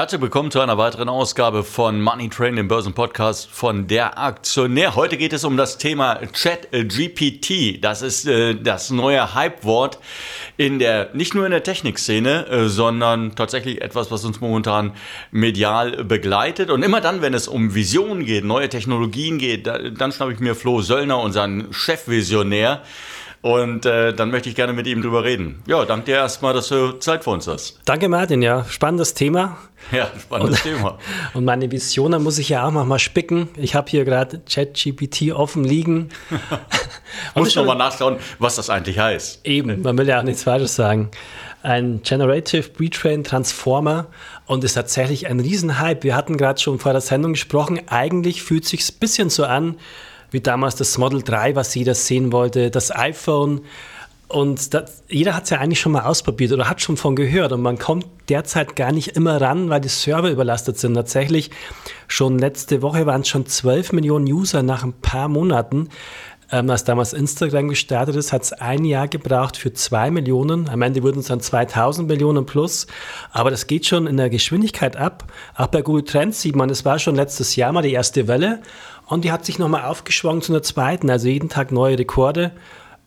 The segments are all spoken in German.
Herzlich willkommen zu einer weiteren Ausgabe von Money Train, dem Börsenpodcast von der Aktionär. Heute geht es um das Thema Chat GPT. Das ist äh, das neue Hype-Wort in der, nicht nur in der Technikszene, äh, sondern tatsächlich etwas, was uns momentan medial begleitet. Und immer dann, wenn es um Visionen geht, neue Technologien geht, da, dann schnappe ich mir Flo Söllner, unseren Chefvisionär, und äh, dann möchte ich gerne mit ihm drüber reden. Ja, danke dir erstmal, dass du Zeit für uns hast. Danke, Martin. Ja, spannendes Thema. Ja, spannendes und, Thema. Und meine Vision, da muss ich ja auch noch mal spicken. Ich habe hier gerade ChatGPT offen liegen. muss noch mal nachschauen, was das eigentlich heißt. Eben, man will ja auch nichts Falsches sagen. Ein Generative Pre-Trained Transformer und ist tatsächlich ein Riesenhype. Wir hatten gerade schon vor der Sendung gesprochen. Eigentlich fühlt es sich ein bisschen so an, wie damals das Model 3, was jeder sehen wollte, das iPhone. Und das, jeder hat es ja eigentlich schon mal ausprobiert oder hat schon von gehört. Und man kommt derzeit gar nicht immer ran, weil die Server überlastet sind. Tatsächlich, schon letzte Woche waren es schon 12 Millionen User nach ein paar Monaten. Ähm, als damals Instagram gestartet ist, hat es ein Jahr gebraucht für 2 Millionen. Am Ende wurden es dann 2000 Millionen plus. Aber das geht schon in der Geschwindigkeit ab. Auch bei Google Trends sieht man, es war schon letztes Jahr mal die erste Welle. Und die hat sich nochmal aufgeschwungen zu einer zweiten, also jeden Tag neue Rekorde.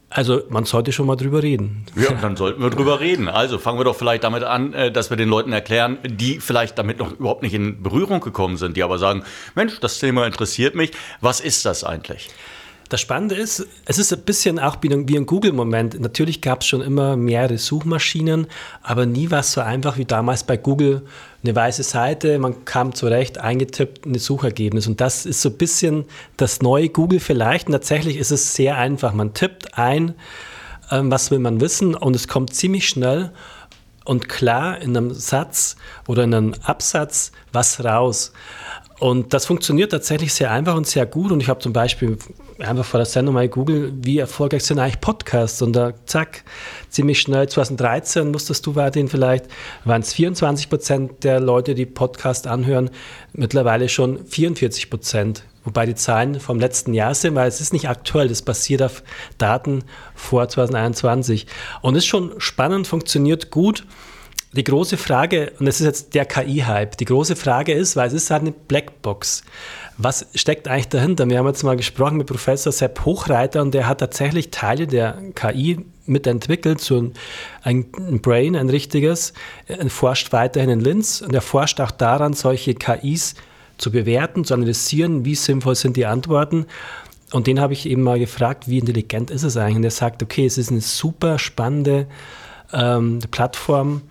Also man sollte schon mal drüber reden. Ja, dann sollten wir drüber reden. Also fangen wir doch vielleicht damit an, äh, dass wir den Leuten erklären, die vielleicht damit noch überhaupt nicht in Berührung gekommen sind, die aber sagen, Mensch, das Thema interessiert mich. Was ist das eigentlich? Das Spannende ist, es ist ein bisschen auch wie ein Google-Moment. Natürlich gab es schon immer mehrere Suchmaschinen, aber nie war es so einfach wie damals bei Google. Eine weiße Seite, man kam zurecht, eingetippt, ein Suchergebnis. Und das ist so ein bisschen das neue Google vielleicht. Und tatsächlich ist es sehr einfach. Man tippt ein, ähm, was will man wissen, und es kommt ziemlich schnell und klar in einem Satz oder in einem Absatz was raus. Und das funktioniert tatsächlich sehr einfach und sehr gut. Und ich habe zum Beispiel einfach vor der Sendung mal Google, wie erfolgreich sind eigentlich Podcasts? Und da, zack, ziemlich schnell, 2013 musstest du, Martin, vielleicht, waren es 24 Prozent der Leute, die Podcast anhören, mittlerweile schon 44 Prozent. Wobei die Zahlen vom letzten Jahr sind, weil es ist nicht aktuell, das basiert auf Daten vor 2021. Und ist schon spannend, funktioniert gut. Die große Frage, und das ist jetzt der KI-Hype, die große Frage ist, weil es ist halt eine Blackbox. Was steckt eigentlich dahinter? Wir haben jetzt mal gesprochen mit Professor Sepp Hochreiter und der hat tatsächlich Teile der KI mitentwickelt, so ein, Brain, ein richtiges, er forscht weiterhin in Linz und er forscht auch daran, solche KIs zu bewerten, zu analysieren, wie sinnvoll sind die Antworten. Und den habe ich eben mal gefragt, wie intelligent ist es eigentlich? Und er sagt, okay, es ist eine super spannende ähm, Plattform,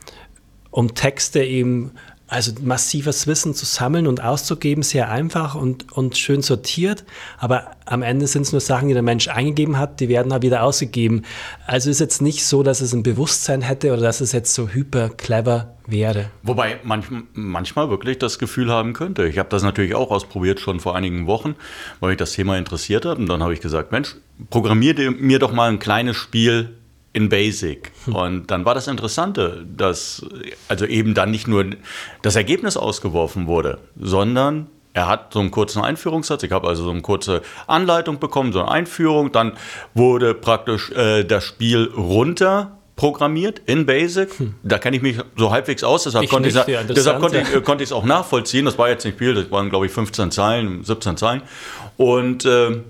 um Texte eben, also massives Wissen zu sammeln und auszugeben, sehr einfach und, und schön sortiert. Aber am Ende sind es nur Sachen, die der Mensch eingegeben hat, die werden auch wieder ausgegeben. Also ist jetzt nicht so, dass es ein Bewusstsein hätte oder dass es jetzt so hyper clever wäre. Wobei manch, manchmal wirklich das Gefühl haben könnte. Ich habe das natürlich auch ausprobiert schon vor einigen Wochen, weil mich das Thema interessiert hat. Und dann habe ich gesagt, Mensch, programmier mir doch mal ein kleines Spiel in Basic. Hm. Und dann war das Interessante, dass also eben dann nicht nur das Ergebnis ausgeworfen wurde, sondern er hat so einen kurzen Einführungssatz. Ich habe also so eine kurze Anleitung bekommen, so eine Einführung. Dann wurde praktisch äh, das Spiel runter programmiert in Basic. Hm. Da kenne ich mich so halbwegs aus, deshalb, ich konnte, ich, deshalb konnte, ich, äh, konnte ich es auch nachvollziehen. Das war jetzt nicht viel, das waren glaube ich 15 Zeilen, 17 Zeilen. Und äh,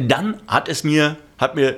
dann hat es mir, hat mir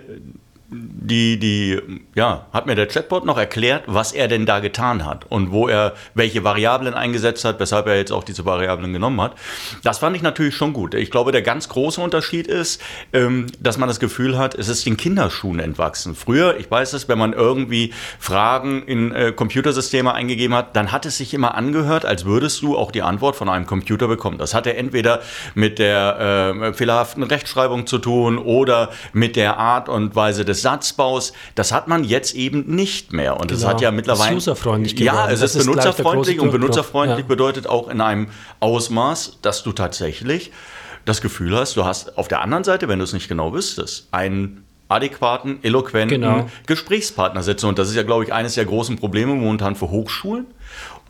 die, die, ja, hat mir der Chatbot noch erklärt, was er denn da getan hat und wo er welche Variablen eingesetzt hat, weshalb er jetzt auch diese Variablen genommen hat. Das fand ich natürlich schon gut. Ich glaube, der ganz große Unterschied ist, ähm, dass man das Gefühl hat, es ist den Kinderschuhen entwachsen. Früher, ich weiß es, wenn man irgendwie Fragen in äh, Computersysteme eingegeben hat, dann hat es sich immer angehört, als würdest du auch die Antwort von einem Computer bekommen. Das hatte entweder mit der äh, fehlerhaften Rechtschreibung zu tun oder mit der Art und Weise des Satzbaus, das hat man jetzt eben nicht mehr. Und es genau. hat ja mittlerweile. Es ist userfreundlich geworden. Ja, es ist, ist benutzerfreundlich und benutzerfreundlich ja. bedeutet auch in einem Ausmaß, dass du tatsächlich das Gefühl hast, du hast auf der anderen Seite, wenn du es nicht genau wüsstest, einen adäquaten, eloquenten genau. Gesprächspartner sitzen. Und das ist ja, glaube ich, eines der großen Probleme momentan für Hochschulen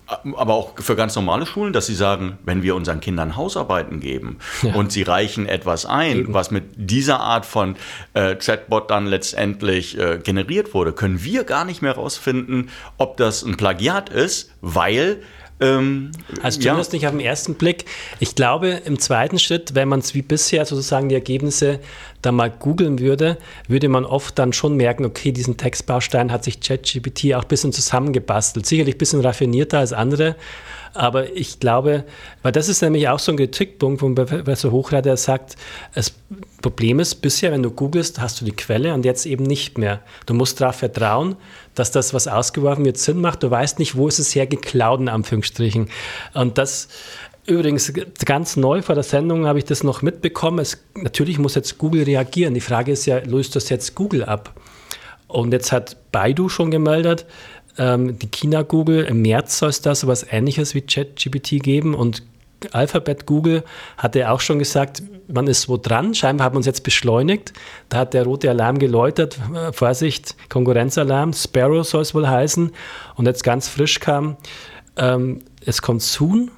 aber auch für ganz normale Schulen, dass sie sagen, wenn wir unseren Kindern Hausarbeiten geben ja. und sie reichen etwas ein, Eben. was mit dieser Art von äh, Chatbot dann letztendlich äh, generiert wurde, können wir gar nicht mehr herausfinden, ob das ein Plagiat ist, weil ähm, also zumindest ja. nicht auf den ersten Blick. Ich glaube, im zweiten Schritt, wenn man es wie bisher sozusagen die Ergebnisse dann mal googeln würde, würde man oft dann schon merken, okay, diesen Textbaustein hat sich ChatGPT auch ein bisschen zusammengebastelt. Sicherlich ein bisschen raffinierter als andere, aber ich glaube, weil das ist nämlich auch so ein Kritikpunkt von Professor Hochreiter, sagt, das Problem ist, bisher, wenn du googelst, hast du die Quelle und jetzt eben nicht mehr. Du musst darauf vertrauen, dass das, was ausgeworfen wird, Sinn macht. Du weißt nicht, wo ist es hergeklaut, in Anführungsstrichen. Und das, Übrigens, ganz neu vor der Sendung habe ich das noch mitbekommen. Es, natürlich muss jetzt Google reagieren. Die Frage ist ja, löst das jetzt Google ab? Und jetzt hat Baidu schon gemeldet, ähm, die China-Google, im März soll es da so was ähnliches wie ChatGPT geben und Alphabet Google hatte auch schon gesagt, man ist wo dran. Scheinbar hat man es jetzt beschleunigt. Da hat der rote Alarm geläutert. Äh, Vorsicht, Konkurrenzalarm. Sparrow soll es wohl heißen. Und jetzt ganz frisch kam, ähm, es kommt soon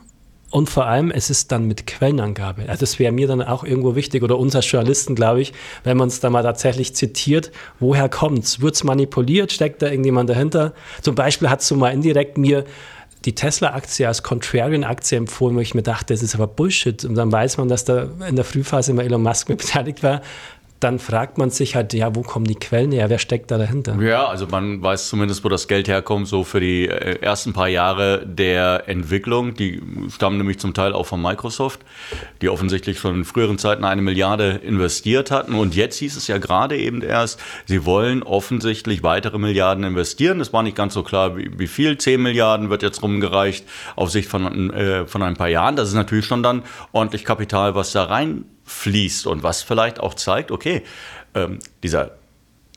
und vor allem, es ist dann mit Quellenangabe. Also das wäre mir dann auch irgendwo wichtig oder uns als Journalisten, glaube ich, wenn man es da mal tatsächlich zitiert, woher kommt es? Wird es manipuliert? Steckt da irgendjemand dahinter? Zum Beispiel hat so mal indirekt mir die Tesla-Aktie als Contrarian-Aktie empfohlen, wo ich mir dachte, das ist aber Bullshit. Und dann weiß man, dass da in der Frühphase immer Elon Musk mit beteiligt war dann fragt man sich halt, ja, wo kommen die Quellen her? Wer steckt da dahinter? Ja, also man weiß zumindest, wo das Geld herkommt, so für die äh, ersten paar Jahre der Entwicklung. Die stammen nämlich zum Teil auch von Microsoft, die offensichtlich schon in früheren Zeiten eine Milliarde investiert hatten. Und jetzt hieß es ja gerade eben erst, sie wollen offensichtlich weitere Milliarden investieren. Es war nicht ganz so klar, wie, viel. 10 Milliarden wird jetzt rumgereicht auf Sicht von, äh, von ein paar Jahren. Das ist natürlich schon dann ordentlich Kapital, was da rein fließt und was vielleicht auch zeigt, okay, ähm, dieser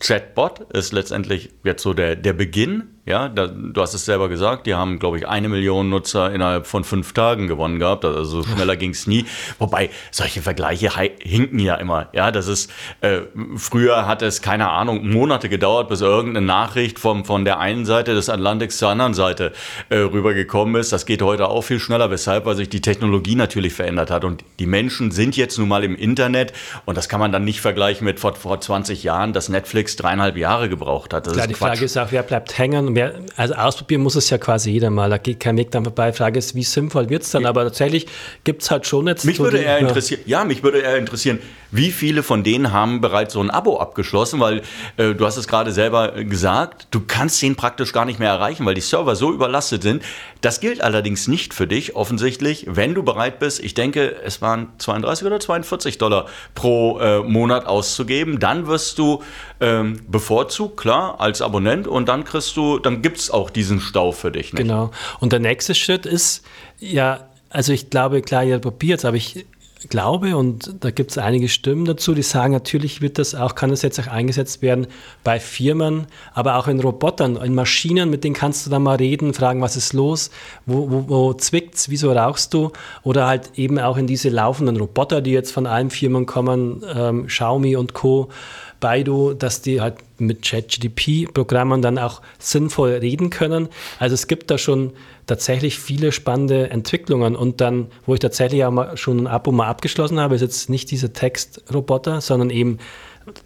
Chatbot ist letztendlich jetzt so der, der Beginn ja, da, du hast es selber gesagt, die haben, glaube ich, eine Million Nutzer innerhalb von fünf Tagen gewonnen gehabt. Also so schneller ging es nie. Wobei solche Vergleiche hinken ja immer. Ja, das ist, äh, früher hat es, keine Ahnung, Monate gedauert, bis irgendeine Nachricht vom, von der einen Seite des Atlantiks zur anderen Seite äh, rübergekommen ist. Das geht heute auch viel schneller. Weshalb? Weil sich die Technologie natürlich verändert hat. Und die Menschen sind jetzt nun mal im Internet. Und das kann man dann nicht vergleichen mit vor, vor 20 Jahren, dass Netflix dreieinhalb Jahre gebraucht hat. Das Klar, die Quatsch. Frage ist auch, wer bleibt hängen wer, also ausprobieren muss es ja quasi jeder mal. Da geht kein Weg dann vorbei. Die Frage ist, wie sinnvoll wird es dann? Aber tatsächlich gibt es halt schon jetzt. Mich so würde die, eher interessieren, ja. ja, mich würde eher interessieren, wie viele von denen haben bereits so ein Abo abgeschlossen? Weil äh, du hast es gerade selber gesagt, du kannst den praktisch gar nicht mehr erreichen, weil die Server so überlastet sind. Das gilt allerdings nicht für dich, offensichtlich, wenn du bereit bist, ich denke, es waren 32 oder 42 Dollar pro äh, Monat auszugeben, dann wirst du ähm, bevorzugt, klar, als Abonnent und dann kriegst du, dann gibt es auch diesen Stau für dich. Nicht? Genau. Und der nächste Schritt ist, ja, also ich glaube, klar, ihr probiert aber ich glaube, und da gibt es einige Stimmen dazu, die sagen, natürlich wird das auch, kann das jetzt auch eingesetzt werden bei Firmen, aber auch in Robotern, in Maschinen, mit denen kannst du dann mal reden, fragen, was ist los, wo, wo, wo zwickt's, wieso rauchst du? Oder halt eben auch in diese laufenden Roboter, die jetzt von allen Firmen kommen, ähm, Xiaomi und Co., Baidu, dass die halt mit ChatGDP-Programmen dann auch sinnvoll reden können. Also es gibt da schon tatsächlich viele spannende Entwicklungen und dann, wo ich tatsächlich auch mal schon ein Abo mal abgeschlossen habe, ist jetzt nicht dieser Textroboter, sondern eben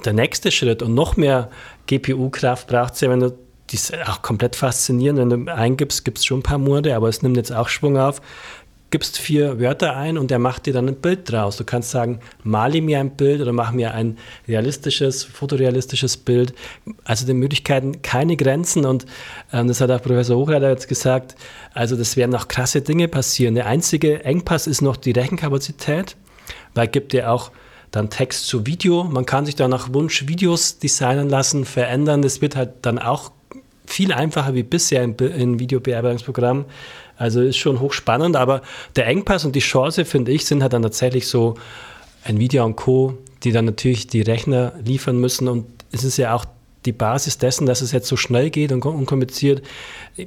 der nächste Schritt und noch mehr GPU-Kraft braucht es ja, wenn du die ist auch komplett faszinierend. Wenn du eingibst, gibt es schon ein paar Monate, aber es nimmt jetzt auch Schwung auf gibst vier Wörter ein und er macht dir dann ein Bild draus. Du kannst sagen, male mir ein Bild oder mach mir ein realistisches, fotorealistisches Bild. Also den Möglichkeiten keine Grenzen und ähm, das hat auch Professor Hochreiter jetzt gesagt, also das werden noch krasse Dinge passieren. Der einzige Engpass ist noch die Rechenkapazität, weil gibt ja auch dann Text zu Video. Man kann sich da nach Wunsch Videos designen lassen, verändern. Das wird halt dann auch viel einfacher wie bisher in, in Videobearbeitungsprogrammen. Also ist schon hochspannend, aber der Engpass und die Chance, finde ich, sind halt dann tatsächlich so Nvidia und Co., die dann natürlich die Rechner liefern müssen und es ist ja auch die Basis dessen, dass es jetzt so schnell geht und unkompliziert,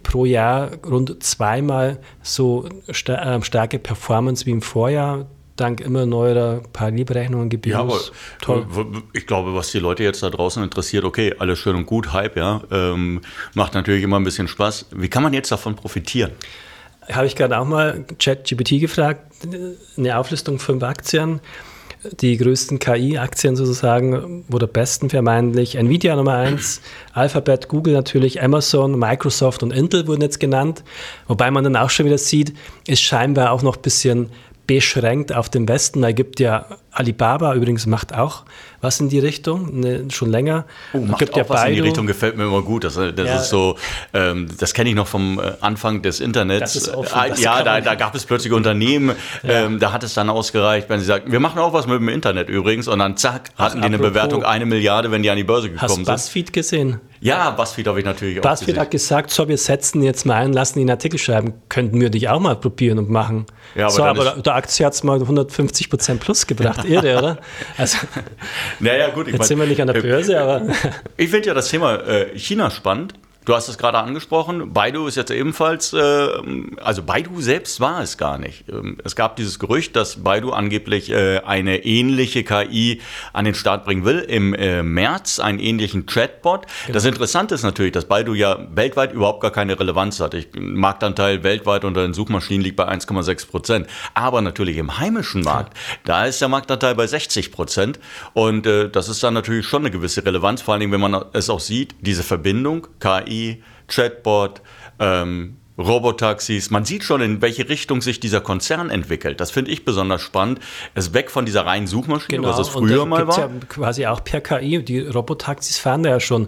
pro Jahr rund zweimal so äh, starke Performance wie im Vorjahr dank immer neuer Parallelberechnungen GPUs. Ja, aber Toll. ich glaube, was die Leute jetzt da draußen interessiert, okay, alles schön und gut, Hype, ja, ähm, macht natürlich immer ein bisschen Spaß. Wie kann man jetzt davon profitieren? Habe ich gerade auch mal ChatGPT gefragt, eine Auflistung fünf Aktien, die größten KI-Aktien sozusagen oder besten vermeintlich. Nvidia Nummer eins, Alphabet, Google natürlich, Amazon, Microsoft und Intel wurden jetzt genannt. Wobei man dann auch schon wieder sieht, ist scheinbar auch noch ein bisschen beschränkt auf den Westen. Da gibt ja Alibaba übrigens macht auch was in die Richtung, ne, schon länger. Oh, macht gibt auch ja was Baidu. in die Richtung, gefällt mir immer gut. Das, das ja. ist so, ähm, das kenne ich noch vom äh, Anfang des Internets. Das ist auch äh, ja, da, da, gab es plötzlich Unternehmen, ja. ähm, da hat es dann ausgereicht, wenn sie sagten, wir machen auch was mit dem Internet übrigens und dann zack, hatten Ach, die eine Bewertung eine Milliarde, wenn die an die Börse gekommen hast sind. Hast BuzzFeed gesehen? Ja, BuzzFeed habe ich natürlich auch BuzzFeed gesehen. hat gesagt, so, wir setzen jetzt mal ein, lassen ihn Artikel schreiben. Könnten wir dich auch mal probieren und machen. Ja, aber so, aber der Aktie hat es mal 150 Prozent plus gebracht. Irre, oder? Also, naja, gut. Ich jetzt mein, sind wir nicht an der Börse, aber. Ich finde ja das Thema äh, China spannend. Du hast es gerade angesprochen, Baidu ist jetzt ebenfalls, äh, also Baidu selbst war es gar nicht. Ähm, es gab dieses Gerücht, dass Baidu angeblich äh, eine ähnliche KI an den Start bringen will im äh, März, einen ähnlichen Chatbot. Genau. Das Interessante ist natürlich, dass Baidu ja weltweit überhaupt gar keine Relevanz hat. Ich, Marktanteil weltweit unter den Suchmaschinen liegt bei 1,6 Prozent. Aber natürlich im heimischen Markt, da ist der Marktanteil bei 60 Prozent. Und äh, das ist dann natürlich schon eine gewisse Relevanz, vor allem wenn man es auch sieht, diese Verbindung KI Chatbot, ähm, Robotaxis. Man sieht schon, in welche Richtung sich dieser Konzern entwickelt. Das finde ich besonders spannend. Es ist weg von dieser reinen Suchmaschine, genau. was es früher und mal war. Ja quasi auch per KI. Die Robotaxis fahren da ja schon.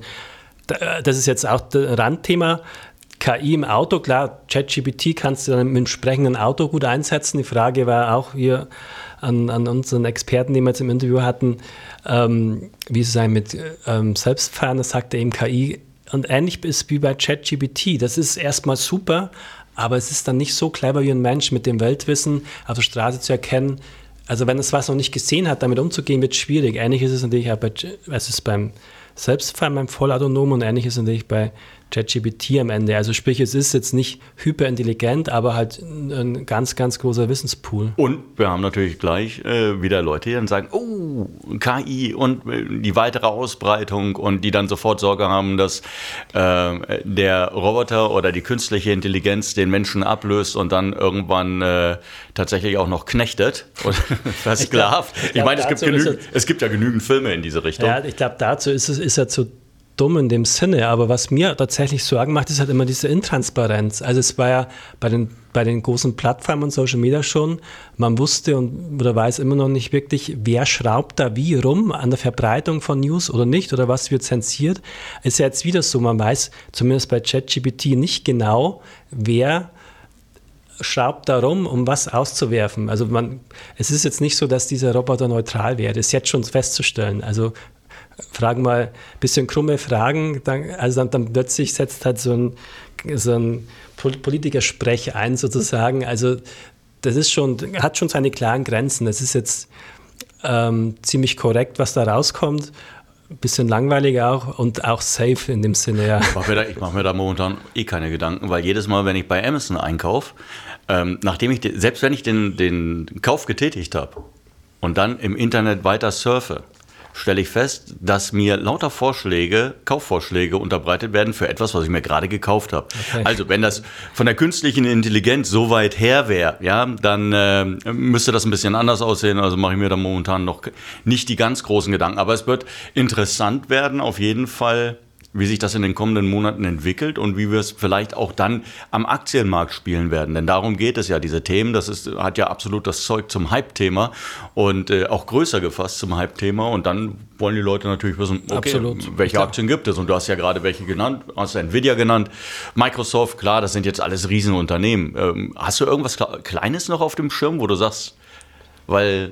Äh, das ist jetzt auch das Randthema. KI im Auto, klar, ChatGPT kannst du dann mit dem sprechenden Auto gut einsetzen. Die Frage war auch hier an, an unseren Experten, die wir jetzt im Interview hatten, ähm, wie es sei mit ähm, Selbstfahren, das sagte eben KI und ähnlich ist wie bei ChatGPT. Das ist erstmal super, aber es ist dann nicht so clever wie ein Mensch mit dem Weltwissen auf der Straße zu erkennen. Also wenn es was noch nicht gesehen hat, damit umzugehen, wird schwierig. Ähnlich ist es natürlich auch bei, es ist beim Selbstfahren, beim Vollautonomen und ähnlich ist es natürlich bei ChatGPT am Ende. Also sprich, es ist jetzt nicht hyperintelligent, aber halt ein ganz, ganz großer Wissenspool. Und wir haben natürlich gleich äh, wieder Leute, die dann sagen, oh, KI und äh, die weitere Ausbreitung und die dann sofort Sorge haben, dass äh, der Roboter oder die künstliche Intelligenz den Menschen ablöst und dann irgendwann äh, tatsächlich auch noch knechtet und versklavt. Ich, ich meine, es gibt, genügend, es gibt ja genügend Filme in diese Richtung. Ja, ich glaube, dazu ist, es, ist er zu dumm in dem Sinne, aber was mir tatsächlich Sorgen macht, ist halt immer diese Intransparenz. Also es war ja bei den, bei den großen Plattformen und Social Media schon, man wusste und oder weiß immer noch nicht wirklich, wer schraubt da wie rum an der Verbreitung von News oder nicht oder was wird zensiert. Ist ja jetzt wieder so, man weiß zumindest bei ChatGPT nicht genau, wer schraubt da rum, um was auszuwerfen. Also man, es ist jetzt nicht so, dass dieser Roboter neutral wäre. Das ist jetzt schon festzustellen. Also fragen mal ein bisschen krumme Fragen, dann, also dann, dann plötzlich setzt halt so ein, so ein Politikersprech ein sozusagen. Also das ist schon, hat schon seine klaren Grenzen. Das ist jetzt ähm, ziemlich korrekt, was da rauskommt. Bisschen langweilig auch und auch safe in dem Sinne, ja. Ich mache mir, mach mir, da momentan eh keine Gedanken, weil jedes Mal, wenn ich bei Amazon einkaufe, ähm, nachdem ich, selbst wenn ich den, den Kauf getätigt habe und dann im Internet weiter surfe, stelle ich fest, dass mir lauter Vorschläge, Kaufvorschläge unterbreitet werden für etwas, was ich mir gerade gekauft habe. Okay. Also wenn das von der künstlichen Intelligenz so weit her wäre, ja, dann äh, müsste das ein bisschen anders aussehen. Also mache ich mir da momentan noch nicht die ganz großen Gedanken. Aber es wird interessant werden, auf jeden Fall wie sich das in den kommenden Monaten entwickelt und wie wir es vielleicht auch dann am Aktienmarkt spielen werden. Denn darum geht es ja, diese Themen, das ist, hat ja absolut das Zeug zum Hype-Thema und äh, auch größer gefasst zum Hype-Thema. Und dann wollen die Leute natürlich wissen, okay, absolut. welche klar. Aktien gibt es? Und du hast ja gerade welche genannt, hast Nvidia genannt, Microsoft, klar, das sind jetzt alles Riesenunternehmen. Ähm, hast du irgendwas Kleines noch auf dem Schirm, wo du sagst, weil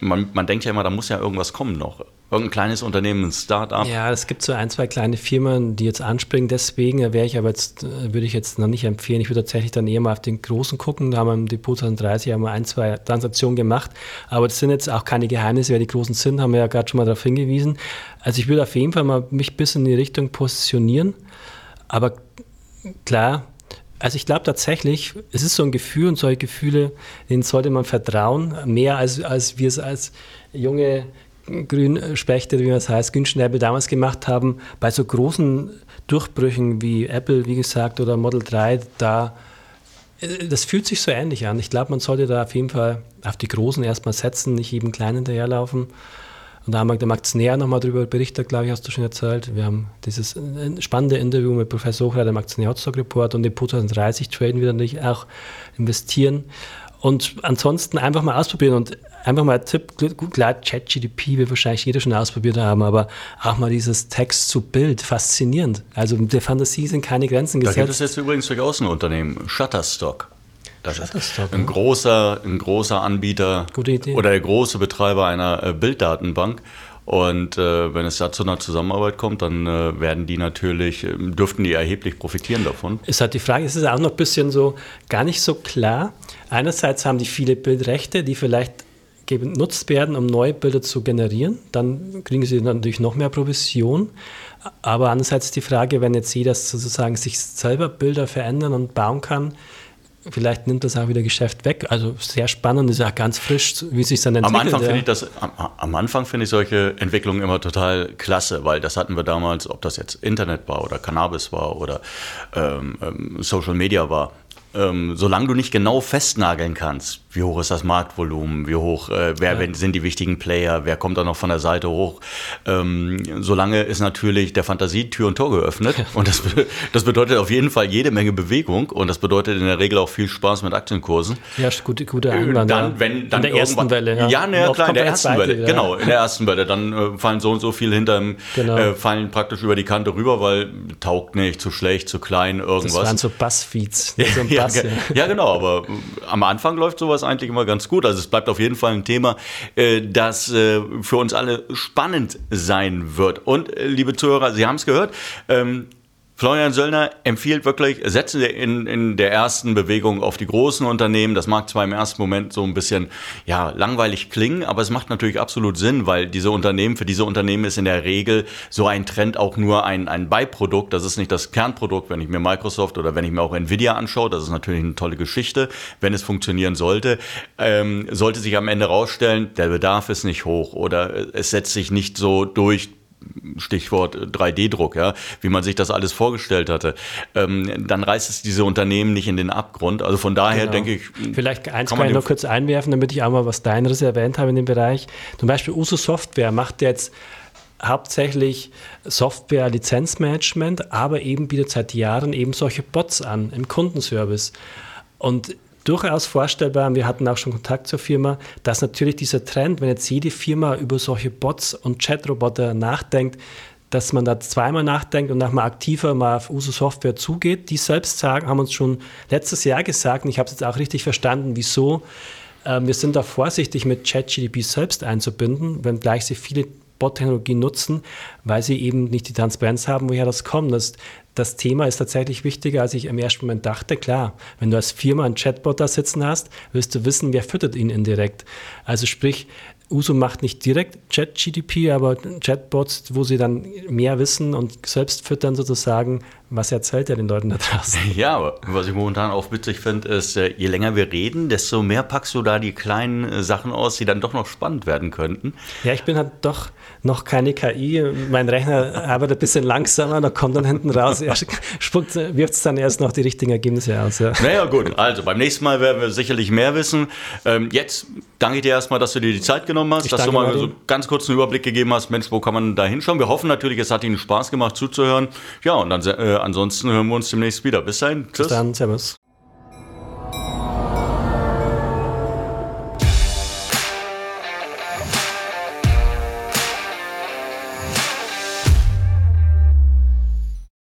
man, man denkt ja immer, da muss ja irgendwas kommen noch. Irgendein kleines Unternehmen, ein Start-up. Ja, es gibt so ein, zwei kleine Firmen, die jetzt anspringen. Deswegen wäre ich aber jetzt, würde ich jetzt noch nicht empfehlen. Ich würde tatsächlich dann eher mal auf den großen gucken. Da haben wir im Depot 2030 haben wir ein, zwei Transaktionen gemacht. Aber das sind jetzt auch keine Geheimnisse, wer die großen sind, haben wir ja gerade schon mal darauf hingewiesen. Also ich würde auf jeden Fall mal mich ein bisschen in die Richtung positionieren. Aber klar, also ich glaube tatsächlich, es ist so ein Gefühl und solche Gefühle, denen sollte man vertrauen, mehr als, als wir es als junge Grünspechte, wie man es heißt, Günschnäbel damals gemacht haben. Bei so großen Durchbrüchen wie Apple, wie gesagt, oder Model 3, da Äh, das fühlt sich so ähnlich an. Ich glaube, man sollte da auf jeden Fall auf die Großen erstmal setzen, nicht jedem Kleinen hinterherlaufen. Und da haben wir der Max Näher nochmal darüber berichtet, glaube ich, hast du schon erzählt. Wir haben dieses äh, spannende Interview mit Professor Hochreiter im Aktionärstock Report und den 2030 traden wir natürlich auch investieren. Und ansonsten einfach mal ausprobieren und einfach mal ein Tipp, klar, ChatGDP wird wahrscheinlich jeder schon ausprobiert haben, aber auch mal dieses Text zu Bild, faszinierend. Also der Fantasie sind keine Grenzen gesetzt. Da gibt es jetzt übrigens durchaus ein Unternehmen, Shutterstock. Das ist ein großer, ein großer Anbieter oder der große Betreiber einer äh, Bilddatenbank. Und äh, wenn es da zu einer Zusammenarbeit kommt, dann äh, werden die natürlich, äh, dürften die erheblich profitieren davon. Ist halt die Frage, ist es auch noch ein bisschen so gar nicht so klar. Einerseits haben die viele Bildrechte, die vielleicht genutzt werden, um neue Bilder zu generieren. Dann kriegen sie natürlich noch mehr Provision. Aber andererseits ist die Frage, wenn jetzt jeder sozusagen sich selber Bilder verändern und bauen kann, vielleicht nimmt das auch wieder Geschäft weg. Also sehr spannend, ist ja ganz frisch, wie sich dann entwickelt. Am Anfang ja. finde ich das, am, am Anfang finde ich solche Entwicklungen immer total klasse, weil das hatten wir damals, ob das jetzt Internet war oder Cannabis war oder ähm, ähm Social Media war. Ähm, solange du nicht genau festnageln kannst, wie hoch ist das Marktvolumen, wie hoch, äh, wer ja. sind die wichtigen Player, wer kommt da noch von der Seite hoch. Ähm, solange ist natürlich der Fantasie Tür und Tor geöffnet und das, das bedeutet auf jeden Fall jede Menge Bewegung und das bedeutet in der Regel auch viel Spaß mit Aktienkursen. Ja, gute, gute äh, Einwand. Dann, wenn, dann in der ersten Welle. Ja, ja, ne, klar, in der ersten Welle. Ja. Genau, in der ersten Welle. Dann äh, fallen so und so viel hinterm, genau. äh, fallen praktisch über die Kante rüber, weil taugt nicht, zu schlecht, zu klein, irgendwas. Das waren so Buzzfeeds. So ja, Buzz, ja. ja, genau, aber am Anfang läuft sowas eigentlich immer ganz gut. Also es bleibt auf jeden Fall ein Thema, äh, das äh, für uns alle spannend sein wird. Und äh, liebe Zuhörer, Sie haben es gehört, ähm, Florian Söllner empfiehlt wirklich, setzen Sie in, in der ersten Bewegung auf die großen Unternehmen. Das mag zwar im ersten Moment so ein bisschen ja, langweilig klingen, aber es macht natürlich absolut Sinn, weil diese Unternehmen, für diese Unternehmen ist in der Regel so ein Trend auch nur ein, ein Beiprodukt. Das ist nicht das Kernprodukt, wenn ich mir Microsoft oder wenn ich mir auch Nvidia anschaue. Das ist natürlich eine tolle Geschichte, wenn es funktionieren sollte. Ähm, sollte sich am Ende rausstellen, der Bedarf ist nicht hoch oder es setzt sich nicht so durch Stichwort 3D-Druck, ja, wie man sich das alles vorgestellt hatte, ähm, dann reißt es diese Unternehmen nicht in den Abgrund. Also von daher genau. denke ich. Vielleicht eins kann, kann ich noch kurz einwerfen, damit ich auch mal was Deineres erwähnt habe in dem Bereich. Zum Beispiel Uso Software macht jetzt hauptsächlich Software-Lizenzmanagement, aber eben bietet seit Jahren eben solche Bots an im Kundenservice. Und durchaus vorstellbar, und wir hatten auch schon Kontakt zur Firma, dass natürlich dieser Trend, wenn jetzt jede Firma über solche Bots und Chatroboter nachdenkt, dass man da zweimal nachdenkt und nochmal aktiver mal auf Uso Software zugeht. Die selbst sagen, haben uns schon letztes Jahr gesagt, und ich habe es jetzt auch richtig verstanden, wieso. Ähm, wir sind da vorsichtig mit ChatGDP selbst einzubinden, wenngleich sie viele Bot-Technologien nutzen, weil sie eben nicht die Transparenz haben, woher das kommt. Das, das Thema ist tatsächlich wichtiger, als ich im ersten Moment dachte. Klar, wenn du als Firma einen Chatbot da sitzen hast, wirst du wissen, wer füttert ihn indirekt. Also sprich, Uso macht nicht direkt Chat-GDP, aber Chatbots, wo sie dann mehr wissen und selbst füttern sozusagen, was erzählt er den Leuten da draußen? Ja, aber was ich momentan auch witzig finde, ist, äh, je länger wir reden, desto mehr packst du da die kleinen äh, Sachen aus, die dann doch noch spannend werden könnten. Ja, ich bin halt doch noch keine KI. Mein Rechner arbeitet ein bisschen langsamer, da kommt dann hinten raus, er spuckt, wirft es dann erst noch die richtigen Ergebnisse aus. Ja. Naja, gut, also beim nächsten Mal werden wir sicherlich mehr wissen. Ähm, jetzt danke ich dir erstmal, dass du dir die Zeit genommen hast, ich dass du mal so ganz kurz einen Überblick gegeben hast. Mensch, wo kann man da hinschauen? Wir hoffen natürlich, es hat Ihnen Spaß gemacht zuzuhören. Ja, und dann äh, ansonsten hören wir uns demnächst wieder. Bis dahin. Tschüss. Bis dann. Servus.